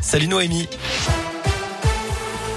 Salut Noémie.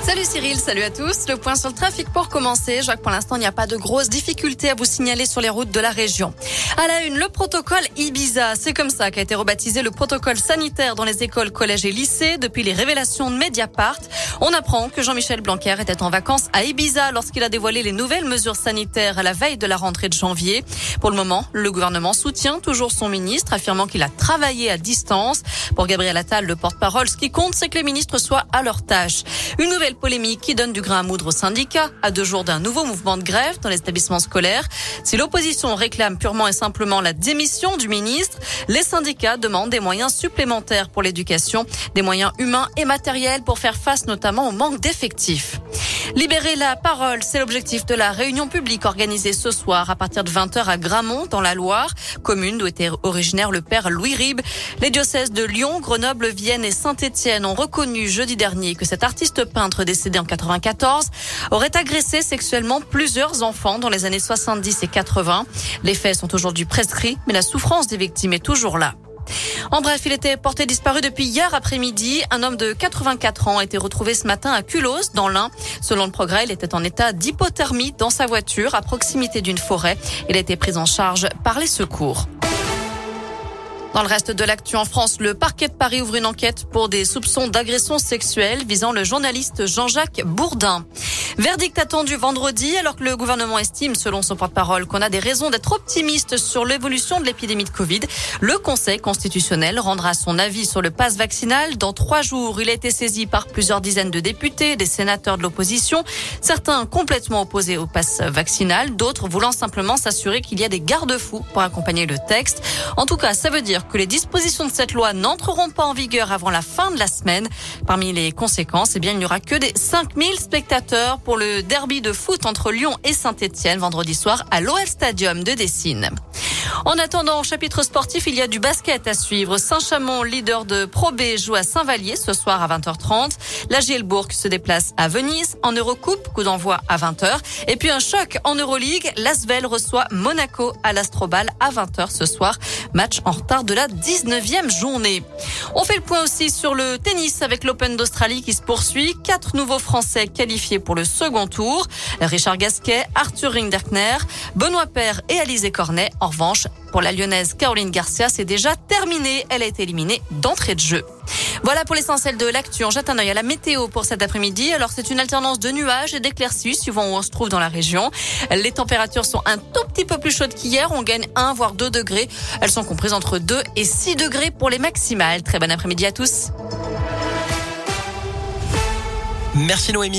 Salut Cyril, salut à tous. Le point sur le trafic pour commencer. Que pour l'instant, il n'y a pas de grosses difficultés à vous signaler sur les routes de la région. À la une, le protocole Ibiza. C'est comme ça qu'a été rebaptisé le protocole sanitaire dans les écoles, collèges et lycées depuis les révélations de Mediapart. On apprend que Jean-Michel Blanquer était en vacances à Ibiza lorsqu'il a dévoilé les nouvelles mesures sanitaires à la veille de la rentrée de janvier. Pour le moment, le gouvernement soutient toujours son ministre, affirmant qu'il a travaillé à distance. Pour Gabriel Attal, le porte-parole, ce qui compte, c'est que les ministres soient à leur tâche. Une nouvelle polémique qui donne du grain à moudre aux syndicats à deux jours d'un nouveau mouvement de grève dans les établissements scolaires. Si l'opposition réclame purement et simplement la démission du ministre, les syndicats demandent des moyens supplémentaires pour l'éducation, des moyens humains et matériels pour faire face notamment au manque d'effectifs. Libérer la parole, c'est l'objectif de la réunion publique organisée ce soir à partir de 20h à Gramont, dans la Loire, commune d'où était originaire le père Louis Ribes. Les diocèses de Lyon, Grenoble, Vienne et Saint-Étienne ont reconnu jeudi dernier que cet artiste peintre décédé en 94 aurait agressé sexuellement plusieurs enfants dans les années 70 et 80. Les faits sont aujourd'hui prescrits, mais la souffrance des victimes est toujours là. En bref, il était porté disparu depuis hier après-midi. Un homme de 84 ans a été retrouvé ce matin à Culos, dans l'Ain. Selon le progrès, il était en état d'hypothermie dans sa voiture à proximité d'une forêt. Il a été pris en charge par les secours. Dans le reste de l'actu en France, le parquet de Paris ouvre une enquête pour des soupçons d'agression sexuelle visant le journaliste Jean-Jacques Bourdin. Verdict attendu vendredi alors que le gouvernement estime, selon son porte-parole, qu'on a des raisons d'être optimiste sur l'évolution de l'épidémie de Covid. Le Conseil constitutionnel rendra son avis sur le pass vaccinal dans trois jours. Il a été saisi par plusieurs dizaines de députés, des sénateurs de l'opposition, certains complètement opposés au pass vaccinal, d'autres voulant simplement s'assurer qu'il y a des garde-fous pour accompagner le texte. En tout cas, ça veut que les dispositions de cette loi n'entreront pas en vigueur avant la fin de la semaine. Parmi les conséquences, eh bien, il n'y aura que des 5000 spectateurs pour le derby de foot entre Lyon et Saint-Etienne vendredi soir à l'OL Stadium de Dessine. En attendant, au chapitre sportif, il y a du basket à suivre. Saint-Chamond, leader de Pro B, joue à Saint-Vallier ce soir à 20h30. La Gielbourg se déplace à Venise en Eurocoupe, coup d'envoi à 20h. Et puis un choc en Euroleague, l'Asvel reçoit Monaco à l'Astrobal à 20h ce soir. Match en retard de la 19e journée. On fait le point aussi sur le tennis avec l'Open d'Australie qui se poursuit. Quatre nouveaux Français qualifiés pour le second tour. Richard Gasquet, Arthur Rinderkner, Benoît Paire et Alizé Cornet. En revanche, pour la lyonnaise Caroline Garcia, c'est déjà terminé. Elle a été éliminée d'entrée de jeu. Voilà pour l'essentiel de l'actu. On jette un œil à la météo pour cet après-midi. Alors c'est une alternance de nuages et d'éclaircies suivant où on se trouve dans la région. Les températures sont un tout petit peu plus chaudes qu'hier. On gagne 1 voire 2 degrés. Elles sont comprises entre 2 et 6 degrés pour les maximales. Très bon après-midi à tous. Merci Noémie.